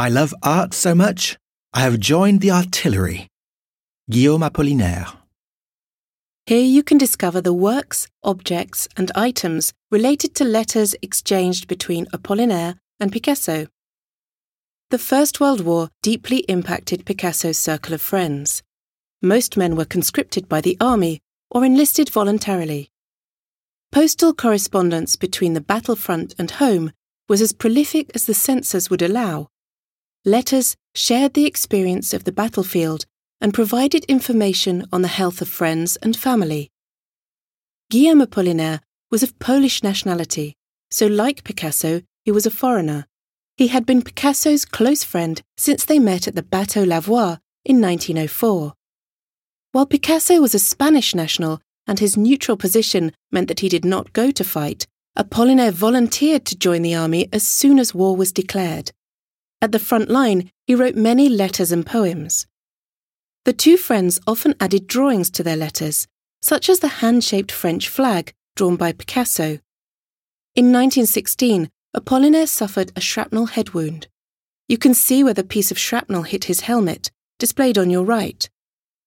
I love art so much, I have joined the artillery. Guillaume Apollinaire. Here you can discover the works, objects, and items related to letters exchanged between Apollinaire and Picasso. The First World War deeply impacted Picasso's circle of friends. Most men were conscripted by the army or enlisted voluntarily. Postal correspondence between the battlefront and home was as prolific as the censors would allow. Letters shared the experience of the battlefield and provided information on the health of friends and family. Guillaume Apollinaire was of Polish nationality, so like Picasso, he was a foreigner. He had been Picasso's close friend since they met at the Bateau Lavoir in 1904. While Picasso was a Spanish national and his neutral position meant that he did not go to fight, Apollinaire volunteered to join the army as soon as war was declared. At the front line, he wrote many letters and poems. The two friends often added drawings to their letters, such as the hand shaped French flag drawn by Picasso. In 1916, Apollinaire suffered a shrapnel head wound. You can see where the piece of shrapnel hit his helmet, displayed on your right.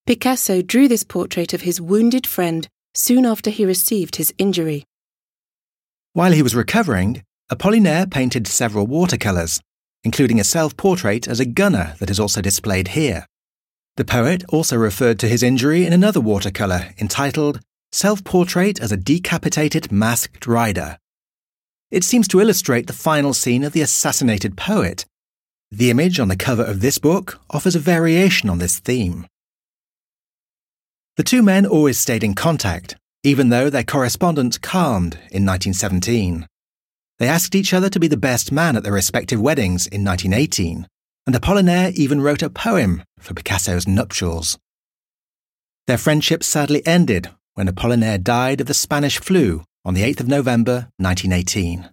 Picasso drew this portrait of his wounded friend soon after he received his injury. While he was recovering, Apollinaire painted several watercolours, including a self portrait as a gunner that is also displayed here. The poet also referred to his injury in another watercolour entitled Self Portrait as a Decapitated Masked Rider. It seems to illustrate the final scene of the assassinated poet. The image on the cover of this book offers a variation on this theme. The two men always stayed in contact, even though their correspondence calmed in 1917. They asked each other to be the best man at their respective weddings in 1918 and Apollinaire even wrote a poem for Picasso's nuptials. Their friendship sadly ended when Apollinaire died of the Spanish flu on the 8th of November 1918.